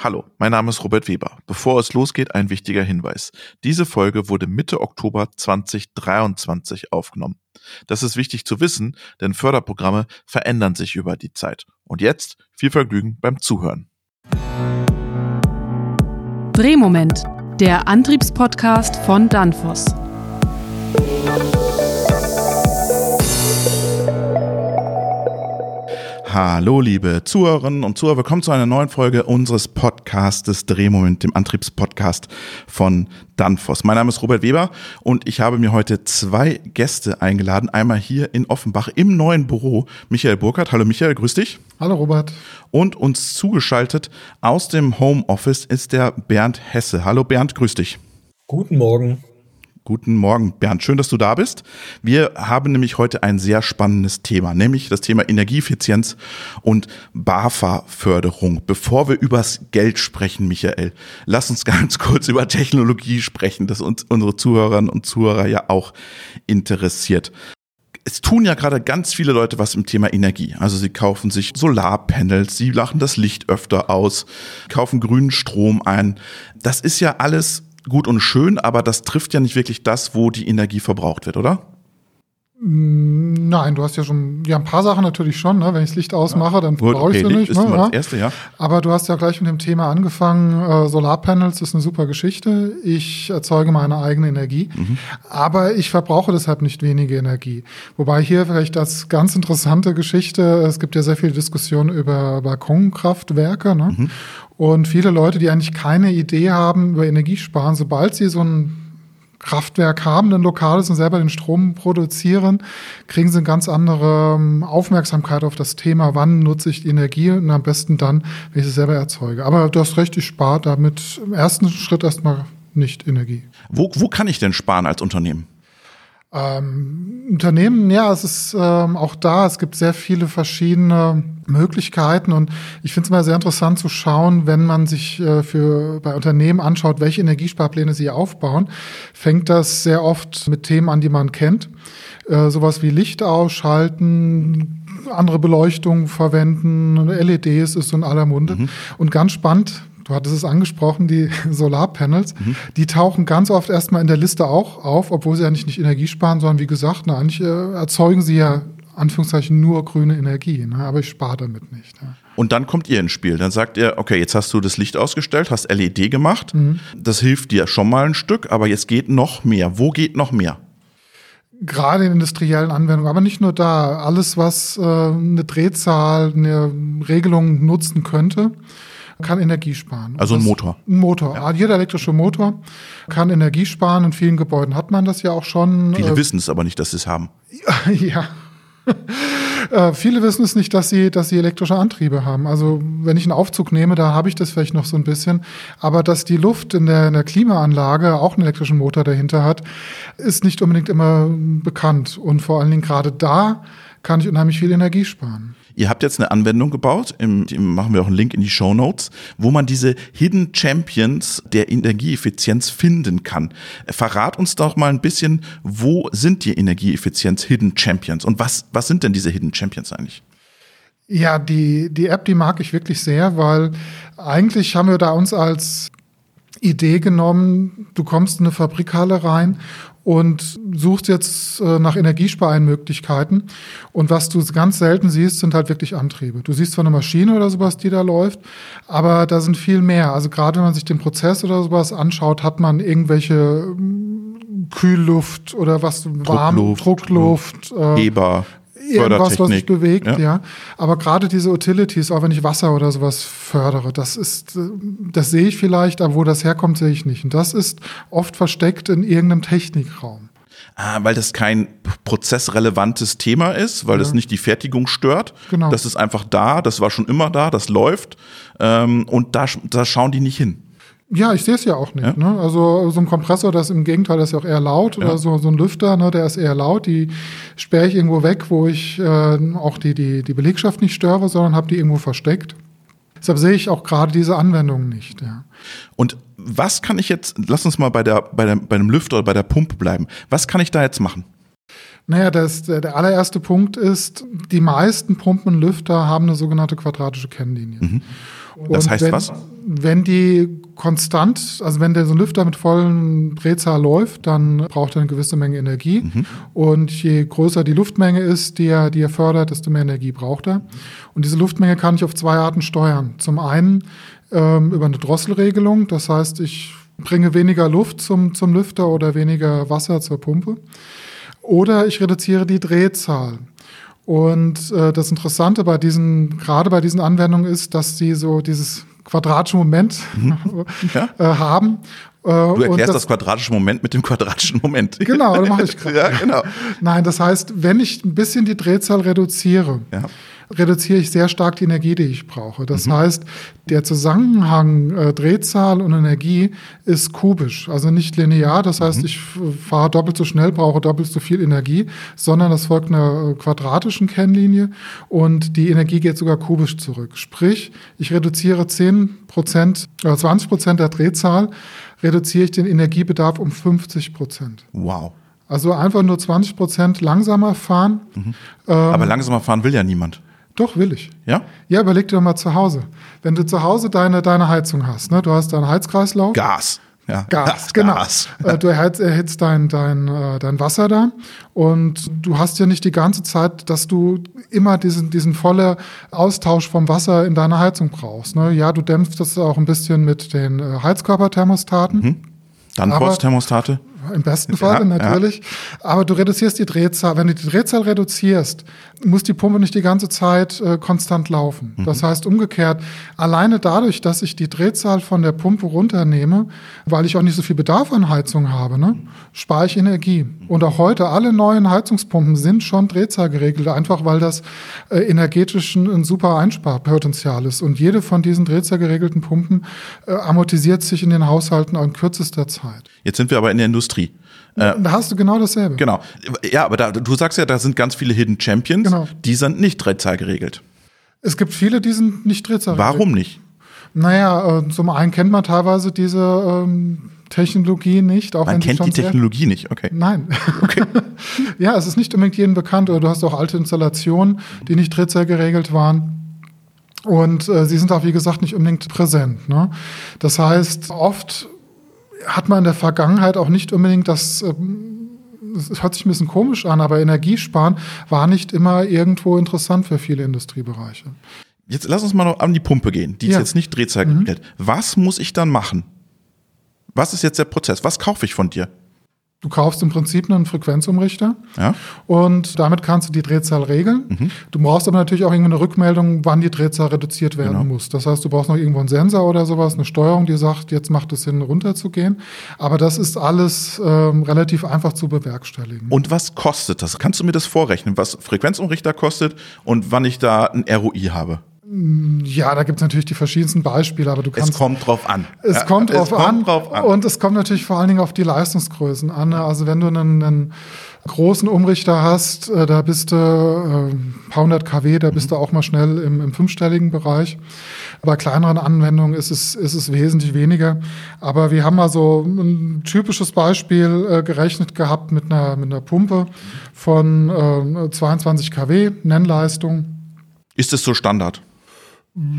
Hallo, mein Name ist Robert Weber. Bevor es losgeht, ein wichtiger Hinweis. Diese Folge wurde Mitte Oktober 2023 aufgenommen. Das ist wichtig zu wissen, denn Förderprogramme verändern sich über die Zeit. Und jetzt viel Vergnügen beim Zuhören. Drehmoment, der Antriebspodcast von Danfoss. Hallo, liebe Zuhörerinnen und Zuhörer. Willkommen zu einer neuen Folge unseres Podcastes Drehmoment, dem Antriebspodcast von Danfoss. Mein Name ist Robert Weber und ich habe mir heute zwei Gäste eingeladen. Einmal hier in Offenbach im neuen Büro. Michael Burkhardt. Hallo Michael, grüß dich. Hallo Robert. Und uns zugeschaltet aus dem Homeoffice ist der Bernd Hesse. Hallo Bernd, grüß dich. Guten Morgen. Guten Morgen, Bernd. Schön, dass du da bist. Wir haben nämlich heute ein sehr spannendes Thema, nämlich das Thema Energieeffizienz und BAFA-Förderung. Bevor wir übers Geld sprechen, Michael, lass uns ganz kurz über Technologie sprechen, das uns unsere Zuhörerinnen und Zuhörer ja auch interessiert es tun ja gerade ganz viele Leute was im Thema Energie. Also sie kaufen sich Solarpanels, sie lachen das Licht öfter aus, kaufen grünen Strom ein. Das ist ja alles gut und schön, aber das trifft ja nicht wirklich das, wo die Energie verbraucht wird, oder? Nein, du hast ja schon, ja, ein paar Sachen natürlich schon, ne? Wenn ich das Licht ausmache, dann brauche okay, ich sie nicht. Ist ne? das erste, ja. Aber du hast ja gleich mit dem Thema angefangen, äh, Solarpanels ist eine super Geschichte. Ich erzeuge meine eigene Energie, mhm. aber ich verbrauche deshalb nicht wenige Energie. Wobei hier vielleicht das ganz interessante Geschichte, es gibt ja sehr viele Diskussionen über Balkonkraftwerke, ne? Mhm. Und viele Leute, die eigentlich keine Idee haben über Energiesparen, sobald sie so ein Kraftwerk haben, ein lokales und selber den Strom produzieren, kriegen sie eine ganz andere ähm, Aufmerksamkeit auf das Thema, wann nutze ich die Energie und am besten dann, wenn ich sie selber erzeuge. Aber du hast recht, ich spare damit im ersten Schritt erstmal nicht Energie. Wo, wo kann ich denn sparen als Unternehmen? Ähm, Unternehmen, ja, es ist ähm, auch da, es gibt sehr viele verschiedene Möglichkeiten und ich finde es immer sehr interessant zu schauen, wenn man sich äh, für bei Unternehmen anschaut, welche Energiesparpläne sie aufbauen, fängt das sehr oft mit Themen an, die man kennt. Äh, sowas wie Licht ausschalten, andere Beleuchtung verwenden, LEDs ist so in aller Munde. Mhm. Und ganz spannend, du hattest es angesprochen, die Solarpanels, mhm. die tauchen ganz oft erstmal in der Liste auch auf, obwohl sie ja nicht, nicht Energie sparen, sondern wie gesagt, na, eigentlich äh, erzeugen sie ja Anführungszeichen nur grüne Energie, ne? aber ich spare damit nicht. Ja. Und dann kommt ihr ins Spiel. Dann sagt ihr, okay, jetzt hast du das Licht ausgestellt, hast LED gemacht. Mhm. Das hilft dir schon mal ein Stück, aber jetzt geht noch mehr. Wo geht noch mehr? Gerade in industriellen Anwendungen, aber nicht nur da. Alles, was äh, eine Drehzahl, eine Regelung nutzen könnte, kann Energie sparen. Also ein Motor. Ein Motor. Ja. Jeder elektrische Motor kann Energie sparen. In vielen Gebäuden hat man das ja auch schon. Viele äh, wissen es aber nicht, dass sie es haben. ja. Äh, viele wissen es nicht, dass sie, dass sie elektrische Antriebe haben. Also wenn ich einen Aufzug nehme, da habe ich das vielleicht noch so ein bisschen. Aber dass die Luft in der, in der Klimaanlage auch einen elektrischen Motor dahinter hat, ist nicht unbedingt immer bekannt. Und vor allen Dingen gerade da kann ich unheimlich viel Energie sparen. Ihr habt jetzt eine Anwendung gebaut, im, machen wir auch einen Link in die Show Notes, wo man diese Hidden Champions der Energieeffizienz finden kann. Verrat uns doch mal ein bisschen, wo sind die Energieeffizienz Hidden Champions und was, was sind denn diese Hidden Champions eigentlich? Ja, die, die App, die mag ich wirklich sehr, weil eigentlich haben wir da uns als Idee genommen, du kommst in eine Fabrikhalle rein und suchst jetzt äh, nach Energiespareinmöglichkeiten. Und was du ganz selten siehst, sind halt wirklich Antriebe. Du siehst zwar eine Maschine oder sowas, die da läuft, aber da sind viel mehr. Also gerade wenn man sich den Prozess oder sowas anschaut, hat man irgendwelche hm, Kühlluft oder was warm, Druckluft, Druckluft äh, Heber irgendwas, was sich bewegt, ja. ja. Aber gerade diese Utilities, auch wenn ich Wasser oder sowas fördere, das ist, das sehe ich vielleicht, aber wo das herkommt, sehe ich nicht. Und das ist oft versteckt in irgendeinem Technikraum. Ah, weil das kein prozessrelevantes Thema ist, weil ja. das nicht die Fertigung stört. Genau. Das ist einfach da, das war schon immer da, das läuft. Ähm, und da, da schauen die nicht hin. Ja, ich sehe es ja auch nicht. Ja? Ne? Also so ein Kompressor, das im Gegenteil das ist ja auch eher laut ja. oder so, so ein Lüfter, ne, der ist eher laut. Die sperre ich irgendwo weg, wo ich äh, auch die, die, die Belegschaft nicht störe, sondern habe die irgendwo versteckt. Deshalb sehe ich auch gerade diese Anwendungen nicht. Ja. Und was kann ich jetzt, lass uns mal bei, der, bei, der, bei dem Lüfter oder bei der Pumpe bleiben. Was kann ich da jetzt machen? Naja, das, der allererste Punkt ist, die meisten Pumpenlüfter haben eine sogenannte quadratische Kennlinie. Mhm. Das Und heißt wenn, was? Wenn die konstant, also wenn der so ein Lüfter mit vollen Drehzahl läuft, dann braucht er eine gewisse Menge Energie. Mhm. Und je größer die Luftmenge ist, die er, die er fördert, desto mehr Energie braucht er. Und diese Luftmenge kann ich auf zwei Arten steuern. Zum einen ähm, über eine Drosselregelung, das heißt, ich bringe weniger Luft zum, zum Lüfter oder weniger Wasser zur Pumpe. Oder ich reduziere die Drehzahl. Und äh, das Interessante bei diesen, gerade bei diesen Anwendungen ist, dass sie so dieses quadratische Moment Ja. äh, haben. Äh, Du erklärst das, quadratische Moment mit dem quadratischen Moment. Genau, das mache ich gerade. ja, genau. Nein, das heißt, wenn ich ein bisschen die Drehzahl reduziere, Ja. Reduziere ich sehr stark die Energie, die ich brauche. Das Mhm. heißt, der Zusammenhang äh, Drehzahl und Energie ist kubisch, also nicht linear. Das Mhm. heißt, ich f- fahre doppelt so schnell, brauche doppelt so viel Energie, sondern das folgt einer äh, quadratischen Kennlinie und die Energie geht sogar kubisch zurück. Sprich, ich reduziere 10 Prozent, äh, 20 Prozent der Drehzahl, reduziere ich den Energiebedarf um 50 Prozent. Wow. Also einfach nur 20 Prozent langsamer fahren. Mhm. Ähm. Aber langsamer fahren will ja niemand. Doch, will ich. Ja? Ja, überleg dir doch mal zu Hause. Wenn du zu Hause deine, deine Heizung hast, ne? du hast deinen Heizkreislauf. Gas. Ja. Gas, genau. Gas. Äh, Du erhitzt, erhitzt dein, dein, äh, dein Wasser da und du hast ja nicht die ganze Zeit, dass du immer diesen, diesen volle Austausch vom Wasser in deiner Heizung brauchst. Ne? Ja, du dämpfst das auch ein bisschen mit den äh, Heizkörperthermostaten. Dann Aber- Thermostate. Im besten Fall Ja, natürlich. Aber du reduzierst die Drehzahl. Wenn du die Drehzahl reduzierst, muss die Pumpe nicht die ganze Zeit äh, konstant laufen. Mhm. Das heißt umgekehrt, alleine dadurch, dass ich die Drehzahl von der Pumpe runternehme, weil ich auch nicht so viel Bedarf an Heizung habe, ne, spare ich Energie. Und auch heute, alle neuen Heizungspumpen sind schon Drehzahl geregelt, einfach weil das äh, energetisch ein, super Einsparpotenzial ist. Und jede von diesen Drehzahl geregelten Pumpen äh, amortisiert sich in den Haushalten in kürzester Zeit. Jetzt sind wir aber in der Industrie. Äh, Da hast du genau dasselbe. genau. Ja, aber da, du sagst ja, da sind ganz viele Hidden Champions. Genau. Die sind nicht Drehzahl geregelt. Es gibt viele, die sind nicht Drehzahl. Warum nicht? Naja, äh, zum einen kennt man teilweise diese ähm, Technologie nicht. Auch Man kennt die sehr- Technologie nicht. Okay. Nein. Okay. ja, es ist nicht unbedingt jedem bekannt. Oder du hast auch alte Installationen, die nicht Drehzahl geregelt waren. Und äh, sie sind auch, wie gesagt, nicht unbedingt präsent. Ne? Das heißt, oft hat man in der Vergangenheit auch nicht unbedingt das, ähm, das hört sich ein bisschen komisch an, aber Energiesparen war nicht immer irgendwo interessant für viele Industriebereiche. Jetzt lass uns mal noch an die Pumpe gehen. Die ist Ja. jetzt nicht Drehzahl Mhm. Was muss ich dann machen? Was ist jetzt der Prozess? Was kaufe ich von dir? Du kaufst im Prinzip einen Frequenzumrichter Ja? und damit kannst du die Drehzahl regeln. Mhm. Du brauchst aber natürlich auch irgendwie eine Rückmeldung, wann die Drehzahl reduziert werden Genau. muss. Das heißt, du brauchst noch irgendwo einen Sensor oder sowas, eine Steuerung, die sagt, jetzt macht es Sinn, runterzugehen. Aber das ist alles ähm, relativ einfach zu bewerkstelligen. Und was kostet das? Kannst du mir das vorrechnen, was Frequenzumrichter kostet und wann ich da ein ROI habe? Ja, da gibt es natürlich die verschiedensten Beispiele, aber du kannst. Es kommt drauf an. Es kommt drauf es kommt an. drauf an. Und es kommt natürlich vor allen Dingen auf die Leistungsgrößen an. Also wenn du einen, einen großen Umrichter hast, äh, da bist du äh, ein paar hundert kW, da bist du auch mal schnell im, im fünfstelligen Bereich. Bei kleineren Anwendungen ist es, ist es wesentlich weniger. Aber wir haben mal so ein typisches Beispiel äh, gerechnet gehabt mit einer, mit einer Pumpe von äh, 22 kW Nennleistung. Ist es so Standard?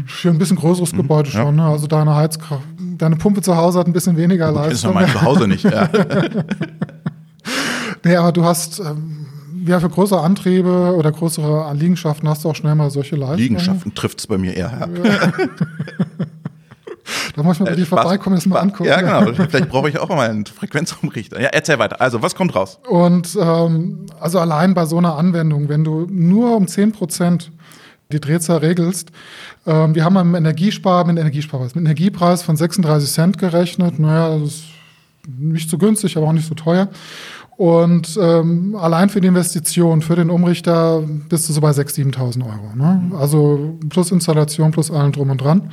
Für ein bisschen größeres Gebäude schon. Ne? Also deine Heizkraft, deine Pumpe zu Hause hat ein bisschen weniger Das ist ja Leistung. mein Zuhause nicht. Ja. Nee, aber du hast ähm, ja für größere Antriebe oder größere Liegenschaften hast du auch schnell mal solche Leistungen. Liegenschaften trifft es bei mir eher. Ja. Da muss ich mal bei dir Spaß- vorbeikommen, das mal angucken. Ja, genau. Vielleicht brauche ich auch mal einen Frequenzumrichter. Ja, erzähl weiter. Also, was kommt raus? Und ähm, also allein bei so einer Anwendung, wenn du nur um 10 Prozent die Drehzahl regelst, ähm, wir haben am Energiespar, mit Energiesparpreis, mit Energiepreis von 36 Cent gerechnet. Naja, das ist nicht so günstig, aber auch nicht so teuer. Und ähm, allein für die Investition, für den Umrichter bist du so bei 6.000, 7.000 Euro. Ne? Also plus Installation, plus allem drum und dran.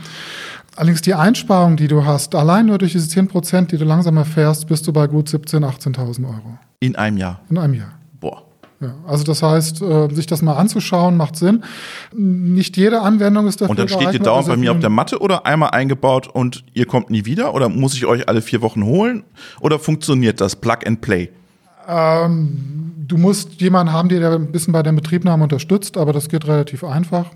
Allerdings die Einsparung, die du hast, allein nur durch diese 10 Prozent, die du langsamer fährst, bist du bei gut 17.000, 18.000 Euro In einem Jahr. in einem Jahr. Ja, also das heißt, äh, sich das mal anzuschauen, macht Sinn. Nicht jede Anwendung ist dafür Und dann steht ihr geeignet, dauernd also bei mir auf der Matte oder einmal eingebaut und ihr kommt nie wieder? Oder muss ich euch alle vier Wochen holen? Oder funktioniert das Plug and Play? Ähm, du musst jemanden haben, der ein bisschen bei der Betriebnahme unterstützt, aber das geht relativ einfach.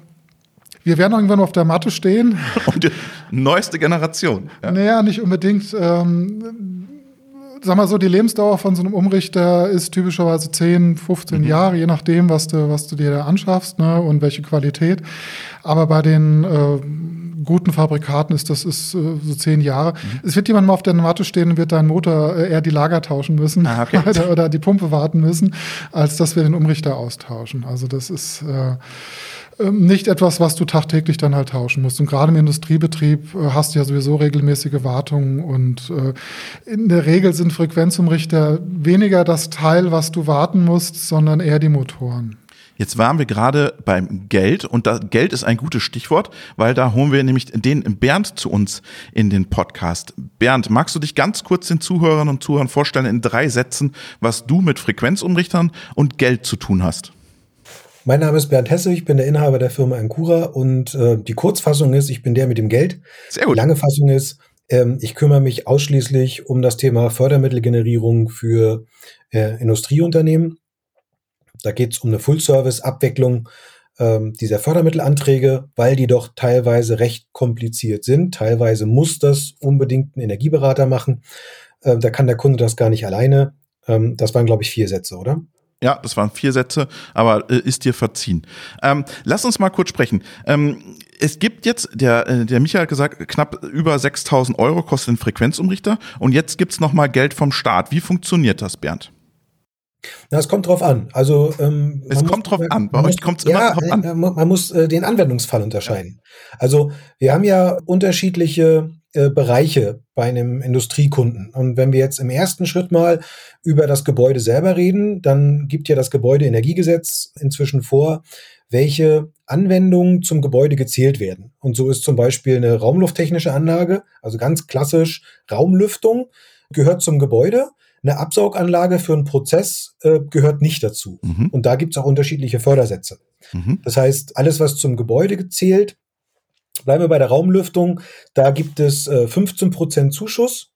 Wir werden irgendwann auf der Matte stehen. Und die neueste Generation. Ja. Naja, nicht unbedingt. Ähm, sag mal so, die Lebensdauer von so einem Umrichter ist typischerweise 10, 15 mhm. Jahre, je nachdem, was du, was du dir da anschaffst ne, und welche Qualität. Aber bei den äh, guten Fabrikaten ist das ist äh, so zehn Jahre. Mhm. Es wird jemand mal auf der Matte stehen und wird deinen Motor äh, eher die Lager tauschen müssen ah, okay. oder, oder, die Pumpe warten müssen, als dass wir den Umrichter austauschen. Also das ist äh, nicht etwas, was du tagtäglich dann halt tauschen musst. Und gerade im Industriebetrieb äh, hast du ja sowieso regelmäßige Wartungen und äh, in der Regel sind Frequenzumrichter weniger das Teil, was du warten musst, sondern eher die Motoren. Jetzt waren wir gerade beim Geld und Geld ist ein gutes Stichwort, weil da holen wir nämlich den Bernd zu uns in den Podcast. Bernd, magst du dich ganz kurz den Zuhörern und Zuhörern vorstellen in drei Sätzen, was du mit Frequenzumrichtern und Geld zu tun hast? Mein Name ist Bernd Hesse, ich bin der Inhaber der Firma Ancura und äh, die Kurzfassung ist, ich bin der mit dem Geld. Sehr gut. Die lange Fassung ist, ähm, ich kümmere mich ausschließlich um das Thema Fördermittelgenerierung für äh, Industrieunternehmen. Da geht es um eine Full-Service-Abwicklung ähm, dieser Fördermittelanträge, weil die doch teilweise recht kompliziert sind. Teilweise muss das unbedingt ein Energieberater machen. Äh, da kann der Kunde das gar nicht alleine. Ähm, das waren, glaube ich, vier Sätze, oder? Ja, das waren vier Sätze, aber äh, ist dir verziehen. Ähm, lass uns mal kurz sprechen. Ähm, es gibt jetzt, der, äh, der Michael hat gesagt, knapp über 6000 Euro kostet ein Frequenzumrichter und jetzt gibt's noch mal Geld vom Staat. Wie funktioniert das, Bernd? Na, es kommt drauf an. Also ähm, es kommt muss, drauf an. Bei euch kommt es immer ja, drauf an. Äh, man muss äh, den Anwendungsfall unterscheiden. Also wir haben ja unterschiedliche äh, Bereiche bei einem Industriekunden. Und wenn wir jetzt im ersten Schritt mal über das Gebäude selber reden, dann gibt ja das Gebäudeenergiegesetz inzwischen vor, welche Anwendungen zum Gebäude gezählt werden. Und so ist zum Beispiel eine raumlufttechnische Anlage, also ganz klassisch Raumlüftung, gehört zum Gebäude. Eine Absauganlage für einen Prozess äh, gehört nicht dazu. Mhm. Und da gibt es auch unterschiedliche Fördersätze. Mhm. Das heißt, alles, was zum Gebäude gezählt, bleiben wir bei der Raumlüftung, da gibt es äh, 15% Zuschuss,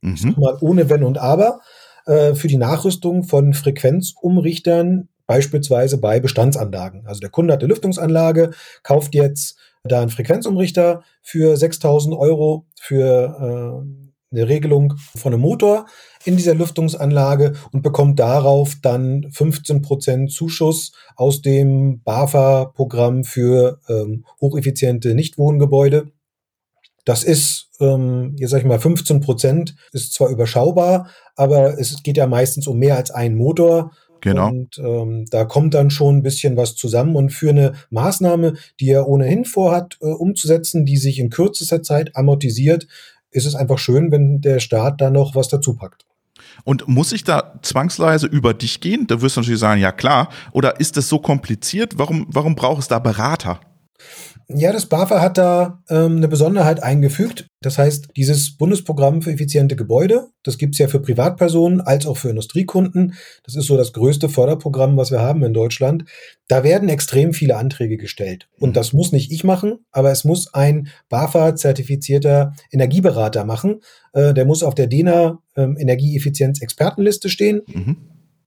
mhm. mal ohne Wenn und Aber, äh, für die Nachrüstung von Frequenzumrichtern, beispielsweise bei Bestandsanlagen. Also der Kunde hat eine Lüftungsanlage, kauft jetzt da einen Frequenzumrichter für 6000 Euro für äh, eine Regelung von einem Motor in dieser Lüftungsanlage und bekommt darauf dann 15 Prozent Zuschuss aus dem BAFA-Programm für ähm, hocheffiziente Nichtwohngebäude. Das ist, ähm, jetzt sag ich mal, 15 Prozent ist zwar überschaubar, aber es geht ja meistens um mehr als einen Motor. Genau. Und ähm, da kommt dann schon ein bisschen was zusammen. Und für eine Maßnahme, die er ohnehin vorhat, äh, umzusetzen, die sich in kürzester Zeit amortisiert, ist es einfach schön, wenn der Staat da noch was dazu packt. Und muss ich da zwangsweise über dich gehen? Da wirst du natürlich sagen, ja klar. Oder ist das so kompliziert? Warum, warum braucht es da Berater? Ja, das BAFA hat da ähm, eine Besonderheit eingefügt. Das heißt, dieses Bundesprogramm für effiziente Gebäude, das gibt's ja für Privatpersonen als auch für Industriekunden. Das ist so das größte Förderprogramm, was wir haben in Deutschland. Da werden extrem viele Anträge gestellt. Und mhm. das muss nicht ich machen, aber es muss ein BAFA-zertifizierter Energieberater machen. Äh, der muss auf der DENA ähm, Energieeffizienz-Expertenliste stehen. Mhm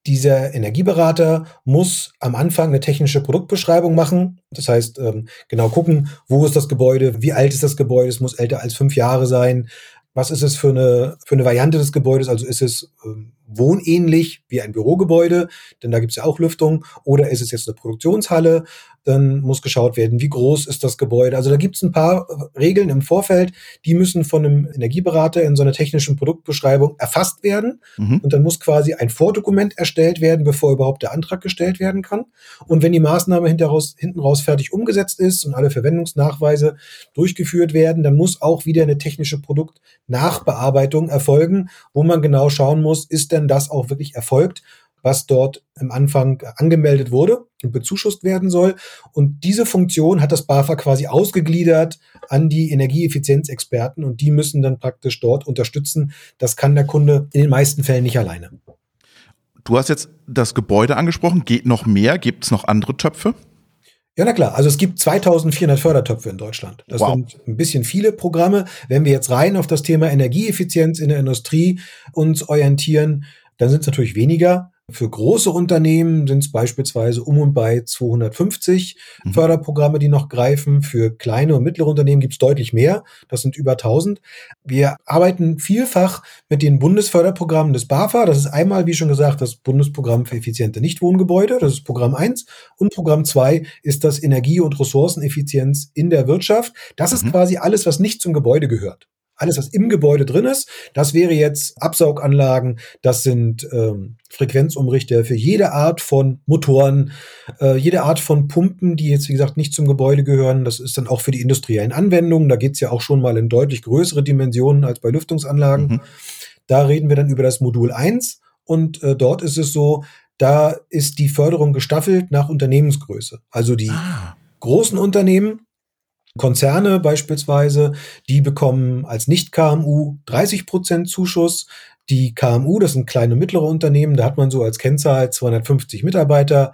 dieser Energieberater muss am Anfang eine technische Produktbeschreibung machen. Das heißt, ähm, genau gucken, wo ist das Gebäude, wie alt ist das Gebäude, es muss älter als fünf Jahre sein. Was ist es für eine, für eine Variante des Gebäudes? Also ist es ähm, wohnähnlich wie ein Bürogebäude, denn da gibt es ja auch Lüftung, oder ist es jetzt eine Produktionshalle? Dann muss geschaut werden, wie groß ist das Gebäude. Also da gibt es ein paar Regeln im Vorfeld, die müssen von einem Energieberater in so einer technischen Produktbeschreibung erfasst werden. Mhm. Und dann muss quasi ein Vordokument erstellt werden, bevor überhaupt der Antrag gestellt werden kann. Und wenn die Maßnahme hinten raus, hinten raus fertig umgesetzt ist und alle Verwendungsnachweise durchgeführt werden, dann muss auch wieder eine technische Produktnachbearbeitung erfolgen, wo man genau schauen muss, ist denn das auch wirklich erfolgt? Was dort am Anfang angemeldet wurde und bezuschusst werden soll. Und diese Funktion hat das BAFA quasi ausgegliedert an die Energieeffizienzexperten und die müssen dann praktisch dort unterstützen. Das kann der Kunde in den meisten Fällen nicht alleine. Du hast jetzt das Gebäude angesprochen. Geht noch mehr? Gibt es noch andere Töpfe? Ja, na klar. Also es gibt 2400 Fördertöpfe in Deutschland. Das wow. sind ein bisschen viele Programme. Wenn wir jetzt rein auf das Thema Energieeffizienz in der Industrie uns orientieren, dann sind es natürlich weniger. Für große Unternehmen sind es beispielsweise um und bei 250 mhm. Förderprogramme, die noch greifen. Für kleine und mittlere Unternehmen gibt es deutlich mehr. Das sind über 1000. Wir arbeiten vielfach mit den Bundesförderprogrammen des BAFA. Das ist einmal, wie schon gesagt, das Bundesprogramm für effiziente Nichtwohngebäude. Das ist Programm 1. Und Programm 2 ist das Energie- und Ressourceneffizienz in der Wirtschaft. Das ist mhm. quasi alles, was nicht zum Gebäude gehört alles, was im Gebäude drin ist. Das wäre jetzt Absauganlagen, das sind ähm, Frequenzumrichter für jede Art von Motoren, äh, jede Art von Pumpen, die jetzt, wie gesagt, nicht zum Gebäude gehören. Das ist dann auch für die industriellen Anwendungen. Da geht's ja auch schon mal in deutlich größere Dimensionen als bei Lüftungsanlagen. Mhm. Da reden wir dann über das Modul 1 und äh, dort ist es so, da ist die Förderung gestaffelt nach Unternehmensgröße. Also die ah. großen Unternehmen, Konzerne beispielsweise, die bekommen als Nicht-KMU 30 Prozent Zuschuss. Die KMU, das sind kleine und mittlere Unternehmen, da hat man so als Kennzahl 250 Mitarbeiter,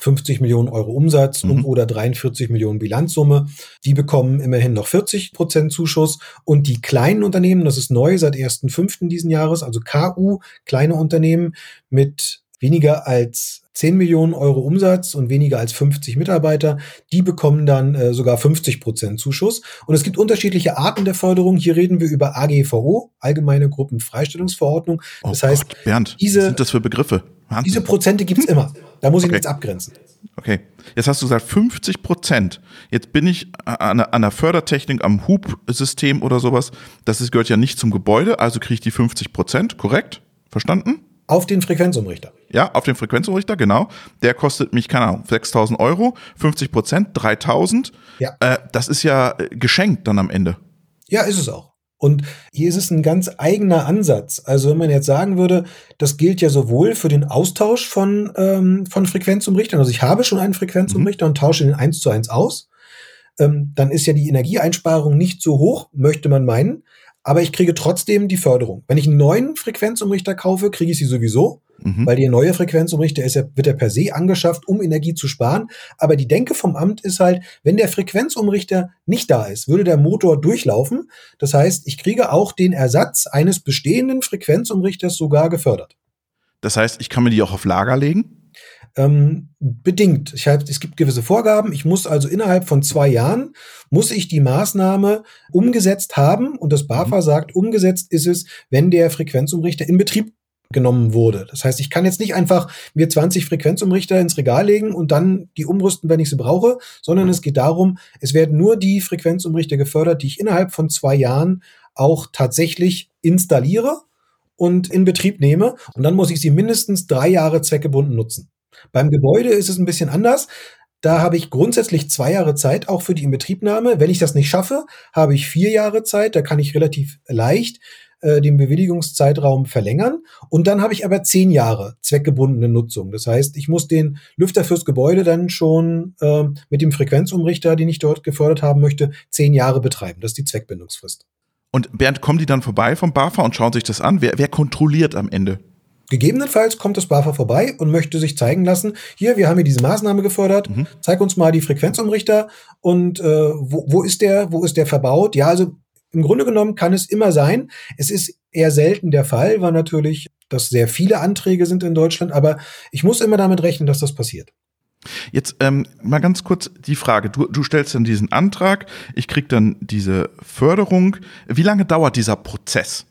50 Millionen Euro Umsatz mhm. und oder 43 Millionen Bilanzsumme. Die bekommen immerhin noch 40 Prozent Zuschuss. Und die kleinen Unternehmen, das ist neu seit 1.5. diesen Jahres, also KU, kleine Unternehmen mit weniger als 10 Millionen Euro Umsatz und weniger als 50 Mitarbeiter, die bekommen dann äh, sogar 50 Prozent Zuschuss. Und es gibt unterschiedliche Arten der Förderung. Hier reden wir über AGVO, Allgemeine Gruppenfreistellungsverordnung. Oh das oh heißt, Gott, Bernd, diese, was sind das für Begriffe? Wahnsinn. Diese Prozente gibt's immer. Da muss ich okay. nichts abgrenzen. Okay, jetzt hast du gesagt 50 Prozent. Jetzt bin ich an einer Fördertechnik am Hubsystem oder sowas. Das ist, gehört ja nicht zum Gebäude, also kriege ich die 50 Prozent, korrekt? Verstanden? Auf den Frequenzumrichter. Ja, auf den Frequenzumrichter, genau. Der kostet mich, keine Ahnung, 6000 Euro, 50 Prozent, 3000. Ja. Äh, das ist ja äh, geschenkt dann am Ende. Ja, ist es auch. Und hier ist es ein ganz eigener Ansatz. Also wenn man jetzt sagen würde, das gilt ja sowohl für den Austausch von, ähm, von Frequenzumrichtern, also ich habe schon einen Frequenzumrichter mhm. und tausche den eins zu eins aus, ähm, dann ist ja die Energieeinsparung nicht so hoch, möchte man meinen aber ich kriege trotzdem die Förderung. Wenn ich einen neuen Frequenzumrichter kaufe, kriege ich sie sowieso, mhm. weil der neue Frequenzumrichter ist ja, wird ja per se angeschafft, um Energie zu sparen. Aber die Denke vom Amt ist halt, wenn der Frequenzumrichter nicht da ist, würde der Motor durchlaufen. Das heißt, ich kriege auch den Ersatz eines bestehenden Frequenzumrichters sogar gefördert. Das heißt, ich kann mir die auch auf Lager legen? Ähm, bedingt. Ich hab, es gibt gewisse Vorgaben. Ich muss also innerhalb von zwei Jahren muss ich die Maßnahme umgesetzt haben. Und das BAFA mhm. sagt, umgesetzt ist es, wenn der Frequenzumrichter in Betrieb genommen wurde. Das heißt, ich kann jetzt nicht einfach mir 20 Frequenzumrichter ins Regal legen und dann die umrüsten, wenn ich sie brauche, sondern es geht darum, es werden nur die Frequenzumrichter gefördert, die ich innerhalb von zwei Jahren auch tatsächlich installiere und in Betrieb nehme. Und dann muss ich sie mindestens drei Jahre zweckgebunden nutzen. Beim Gebäude ist es ein bisschen anders. Da habe ich grundsätzlich zwei Jahre Zeit, auch für die Inbetriebnahme. Wenn ich das nicht schaffe, habe ich vier Jahre Zeit. Da kann ich relativ leicht äh, den Bewilligungszeitraum verlängern. Und dann habe ich aber zehn Jahre zweckgebundene Nutzung. Das heißt, ich muss den Lüfter fürs Gebäude dann schon äh, mit dem Frequenzumrichter, den ich dort gefördert haben möchte, zehn Jahre betreiben. Das ist die Zweckbindungsfrist. Und Bernd, kommen die dann vorbei vom BAFA und schauen sich das an? Wer, wer kontrolliert am Ende? Gegebenenfalls kommt das BAFA vorbei und möchte sich zeigen lassen, hier, wir haben hier diese Maßnahme gefördert, mhm. zeig uns mal die Frequenzumrichter und äh, wo, wo ist der, wo ist der verbaut? Ja, also im Grunde genommen kann es immer sein. Es ist eher selten der Fall, weil natürlich das sehr viele Anträge sind in Deutschland, aber ich muss immer damit rechnen, dass das passiert. Jetzt ähm, mal ganz kurz die Frage. Du, du stellst dann diesen Antrag, ich krieg dann diese Förderung. Wie lange dauert dieser Prozess?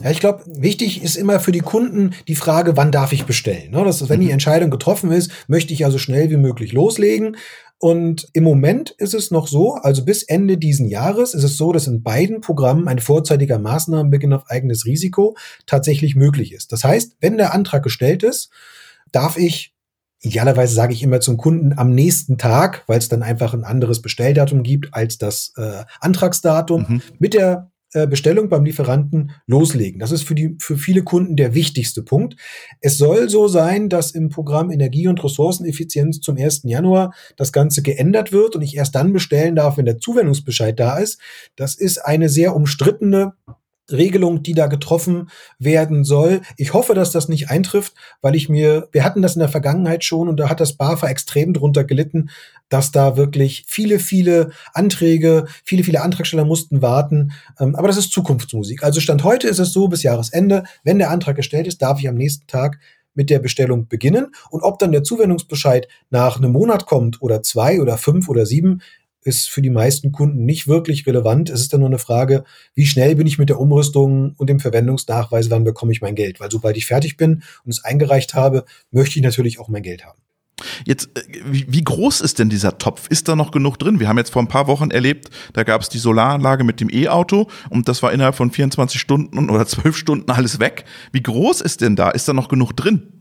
Ja, ich glaube, wichtig ist immer für die Kunden die Frage, wann darf ich bestellen? Ne? Das ist, wenn die mhm. Entscheidung getroffen ist, möchte ich also schnell wie möglich loslegen. Und im Moment ist es noch so, also bis Ende diesen Jahres ist es so, dass in beiden Programmen ein vorzeitiger Maßnahmenbeginn auf eigenes Risiko tatsächlich möglich ist. Das heißt, wenn der Antrag gestellt ist, darf ich Idealerweise sage ich immer zum Kunden am nächsten Tag, weil es dann einfach ein anderes Bestelldatum gibt als das äh, Antragsdatum, mhm. mit der Bestellung beim Lieferanten loslegen. Das ist für die, für viele Kunden der wichtigste Punkt. Es soll so sein, dass im Programm Energie- und Ressourceneffizienz zum 1. Januar das Ganze geändert wird und ich erst dann bestellen darf, wenn der Zuwendungsbescheid da ist. Das ist eine sehr umstrittene Regelung, die da getroffen werden soll. Ich hoffe, dass das nicht eintrifft, weil ich mir, wir hatten das in der Vergangenheit schon und da hat das BAFA extrem drunter gelitten, dass da wirklich viele, viele Anträge, viele, viele Antragsteller mussten warten. Ähm, aber das ist Zukunftsmusik. Also Stand heute ist es so, bis Jahresende, wenn der Antrag gestellt ist, darf ich am nächsten Tag mit der Bestellung beginnen. Und ob dann der Zuwendungsbescheid nach einem Monat kommt oder zwei oder fünf oder sieben, ist für die meisten Kunden nicht wirklich relevant. Es ist dann nur eine Frage, wie schnell bin ich mit der Umrüstung und dem Verwendungsnachweis, wann bekomme ich mein Geld? Weil sobald ich fertig bin und es eingereicht habe, möchte ich natürlich auch mein Geld haben. Jetzt, äh, wie, wie groß ist denn dieser Topf? Ist da noch genug drin? Wir haben jetzt vor ein paar Wochen erlebt, da gab es die Solaranlage mit dem E-Auto und das war innerhalb von 24 Stunden oder 12 Stunden alles weg. Wie groß ist denn da? Ist da noch genug drin?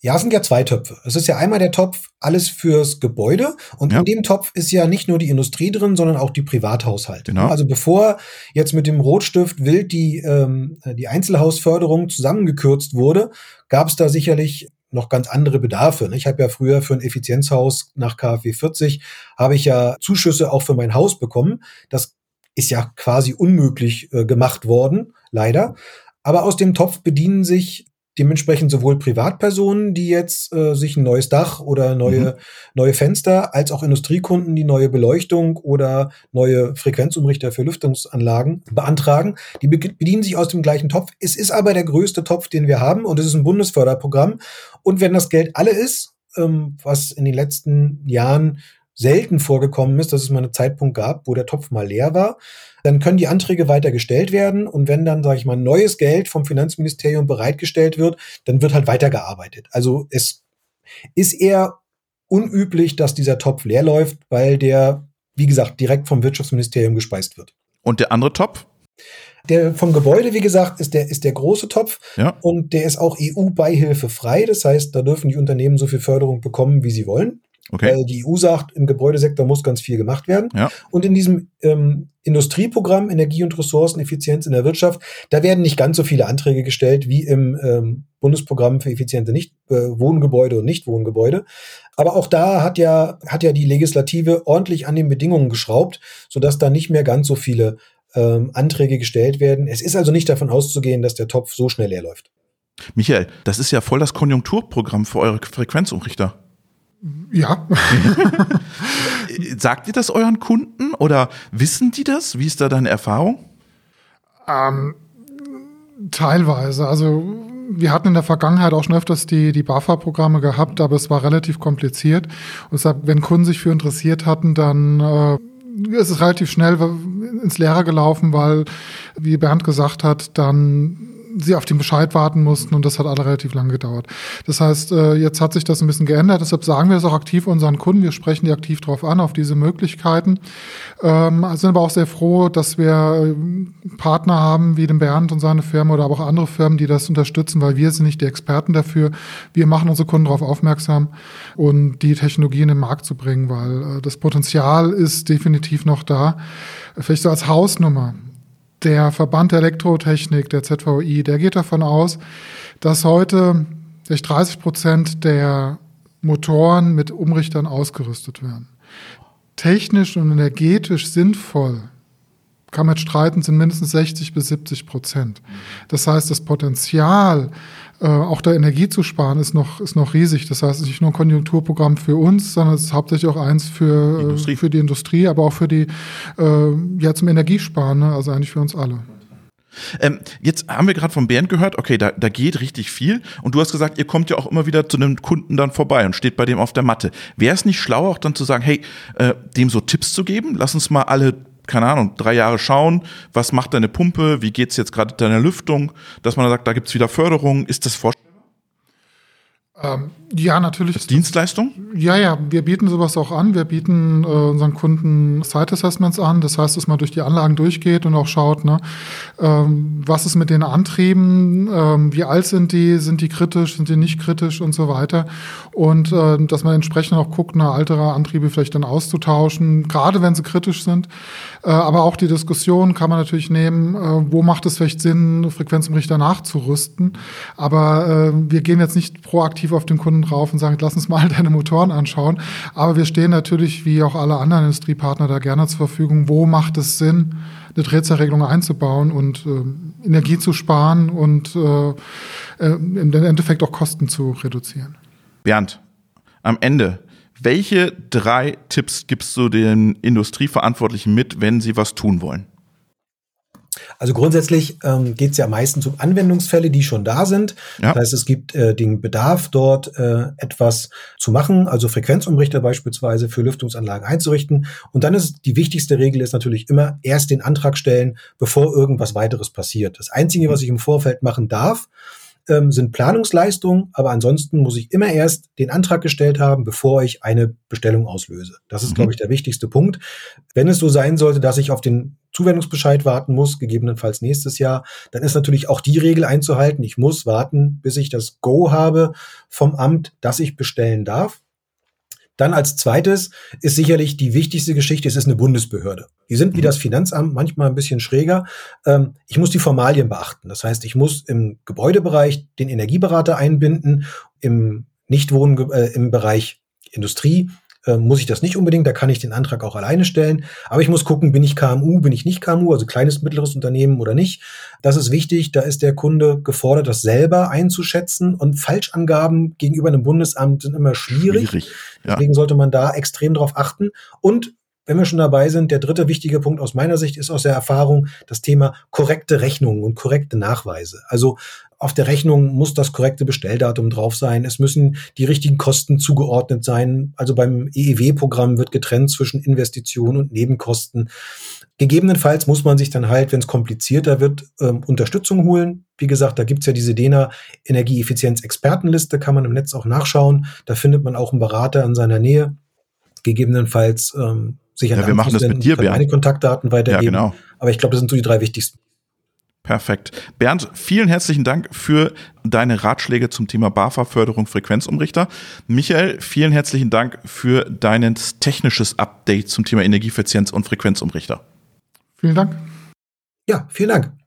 Ja, es sind ja zwei Töpfe. Es ist ja einmal der Topf alles fürs Gebäude und ja. in dem Topf ist ja nicht nur die Industrie drin, sondern auch die Privathaushalte. Genau. Also bevor jetzt mit dem Rotstift wild die, ähm, die Einzelhausförderung zusammengekürzt wurde, gab es da sicherlich noch ganz andere Bedarfe. Ich habe ja früher für ein Effizienzhaus nach KfW 40 habe ich ja Zuschüsse auch für mein Haus bekommen. Das ist ja quasi unmöglich äh, gemacht worden, leider. Aber aus dem Topf bedienen sich dementsprechend sowohl Privatpersonen, die jetzt äh, sich ein neues Dach oder neue, mhm. neue Fenster, als auch Industriekunden, die neue Beleuchtung oder neue Frequenzumrichter für Lüftungsanlagen beantragen. Die bedienen sich aus dem gleichen Topf. Es ist aber der größte Topf, den wir haben und es ist ein Bundesförderprogramm. Und wenn das Geld alle ist, ähm, was in den letzten Jahren selten vorgekommen ist, dass es mal einen Zeitpunkt gab, wo der Topf mal leer war, dann können die Anträge weiter gestellt werden und wenn dann, sage ich mal, neues Geld vom Finanzministerium bereitgestellt wird, dann wird halt weitergearbeitet. Also es ist eher unüblich, dass dieser Topf leer läuft, weil der, wie gesagt, direkt vom Wirtschaftsministerium gespeist wird. Und der andere Topf? Der vom Gebäude, wie gesagt, ist der, ist der große Topf ja. und der ist auch EU-Beihilfe frei. Das heißt, da dürfen die Unternehmen so viel Förderung bekommen, wie sie wollen. Okay. Weil die EU sagt, im Gebäudesektor muss ganz viel gemacht werden. Ja. Und in diesem ähm, Industrieprogramm Energie- und Ressourceneffizienz in der Wirtschaft, da werden nicht ganz so viele Anträge gestellt wie im ähm, Bundesprogramm für effiziente nicht äh, Wohngebäude und Nichtwohngebäude. Aber auch da hat ja hat ja die Legislative ordentlich an den Bedingungen geschraubt, sodass da nicht mehr ganz so viele ähm, Anträge gestellt werden. Es ist also nicht davon auszugehen, dass der Topf so schnell leer läuft. Michael, das ist ja voll das Konjunkturprogramm für eure Frequenzumrichter. Ja. Sagt ihr das euren Kunden oder wissen die das? Wie ist da deine Erfahrung? Ähm, teilweise. Also wir hatten in der Vergangenheit auch schon öfters die, die BAFA-Programme gehabt, aber es war relativ kompliziert. Und deshalb, wenn Kunden sich für interessiert hatten, dann äh, ist es relativ schnell ins Leere gelaufen, weil, wie Bernd gesagt hat, dann sie auf den Bescheid warten mussten und das hat alle relativ lange gedauert. Das heißt, äh, jetzt hat sich das ein bisschen geändert, deshalb sagen wir es auch aktiv unseren Kunden, wir sprechen die aktiv darauf an, auf diese Möglichkeiten. Ähm, sind aber auch sehr froh, dass wir äh, Partner haben wie den Bernd und seine Firma oder aber auch andere Firmen, die das unterstützen, weil wir sind nicht die Experten dafür. Wir machen unsere Kunden darauf aufmerksam und die Technologie in den Markt zu bringen, weil äh, das Potenzial ist definitiv noch da. Vielleicht so als Hausnummer der Verband der Elektrotechnik, der ZVI, der geht davon aus, dass heute 30 Prozent der Motoren mit Umrichtern ausgerüstet werden. Technisch und energetisch sinnvoll kann man streiten, sind mindestens 60 bis 70 Prozent. Das heißt, das Potenzial, äh, auch der Energie zu sparen, ist noch, ist noch riesig. Das heißt, es ist nicht nur ein Konjunkturprogramm für uns, sondern es ist hauptsächlich auch eins für, äh, für die Industrie, aber auch für die, äh, ja, zum Energiesparen, ne? also eigentlich für uns alle. Ähm, jetzt haben wir gerade von Bernd gehört, okay, da, da geht richtig viel. Und du hast gesagt, ihr kommt ja auch immer wieder zu einem Kunden dann vorbei und steht bei dem auf der Matte. Wäre es nicht schlau, auch dann zu sagen, hey, äh, dem so Tipps zu geben? Lass uns mal alle keine Ahnung, drei Jahre schauen, was macht deine Pumpe, wie geht's jetzt gerade deiner Lüftung, dass man sagt, da gibt's wieder Förderung. Ist das vorstellbar? Ähm, ja, natürlich. Das Dienstleistung? Ja, ja, wir bieten sowas auch an. Wir bieten äh, unseren Kunden Site Assessments an. Das heißt, dass man durch die Anlagen durchgeht und auch schaut, ne, ähm, was ist mit den Antrieben, ähm, wie alt sind die, sind die kritisch, sind die nicht kritisch und so weiter. Und äh, dass man entsprechend auch guckt, eine ältere Antriebe vielleicht dann auszutauschen, gerade wenn sie kritisch sind. Äh, aber auch die Diskussion kann man natürlich nehmen, äh, wo macht es vielleicht Sinn, Frequenzumrichter nachzurüsten. Aber äh, wir gehen jetzt nicht proaktiv auf den Kunden drauf und sagen, lass uns mal deine Motoren anschauen. Aber wir stehen natürlich, wie auch alle anderen Industriepartner, da gerne zur Verfügung. Wo macht es Sinn, eine Drehzahlregelung einzubauen und äh, Energie zu sparen und äh, äh, im Endeffekt auch Kosten zu reduzieren? Bernd, am Ende, welche drei Tipps gibst du den Industrieverantwortlichen mit, wenn sie was tun wollen? Also grundsätzlich ähm, geht es ja meistens um Anwendungsfälle, die schon da sind. Ja. Das heißt, es gibt äh, den Bedarf, dort äh, etwas zu machen, also Frequenzumrichter beispielsweise für Lüftungsanlagen einzurichten. Und dann ist die wichtigste Regel ist natürlich immer erst den Antrag stellen, bevor irgendwas weiteres passiert. Das Einzige, was ich im Vorfeld machen darf, ähm, sind Planungsleistungen, aber ansonsten muss ich immer erst den Antrag gestellt haben, bevor ich eine Bestellung auslöse. Das ist, mhm. glaube ich, der wichtigste Punkt. Wenn es so sein sollte, dass ich auf den Zuwendungsbescheid warten muss, gegebenenfalls nächstes Jahr, dann ist natürlich auch die Regel einzuhalten. Ich muss warten, bis ich das Go habe vom Amt, dass ich bestellen darf. Dann als zweites ist sicherlich die wichtigste Geschichte, es ist eine Bundesbehörde. Die sind wie mhm. das Finanzamt manchmal ein bisschen schräger. Ähm, ich muss die Formalien beachten. Das heißt, ich muss im Gebäudebereich den Energieberater einbinden, im Nichtwohnen, äh, im Bereich Industrie muss ich das nicht unbedingt, da kann ich den Antrag auch alleine stellen. Aber ich muss gucken, bin ich KMU, bin ich nicht KMU, also kleines, mittleres Unternehmen oder nicht. Das ist wichtig, da ist der Kunde gefordert, das selber einzuschätzen. Und Falschangaben gegenüber einem Bundesamt sind immer schwierig. schwierig ja. Deswegen sollte man da extrem drauf achten. Und wenn wir schon dabei sind, der dritte wichtige Punkt aus meiner Sicht ist aus der Erfahrung das Thema korrekte Rechnungen und korrekte Nachweise. Also auf der Rechnung muss das korrekte Bestelldatum drauf sein. Es müssen die richtigen Kosten zugeordnet sein. Also beim EEW-Programm wird getrennt zwischen Investitionen und Nebenkosten. Gegebenenfalls muss man sich dann halt, wenn es komplizierter wird, ähm, Unterstützung holen. Wie gesagt, da gibt's ja diese DENA Energieeffizienz-Expertenliste, kann man im Netz auch nachschauen. Da findet man auch einen Berater in seiner Nähe. Gegebenenfalls ähm, sich an ja, wir machen das mit dir, Bernd. meine Kontaktdaten weitergeben. Ja, genau. Aber ich glaube, das sind so die drei wichtigsten. Perfekt. Bernd, vielen herzlichen Dank für deine Ratschläge zum Thema BAFA-Förderung Frequenzumrichter. Michael, vielen herzlichen Dank für dein technisches Update zum Thema Energieeffizienz und Frequenzumrichter. Vielen Dank. Ja, vielen Dank.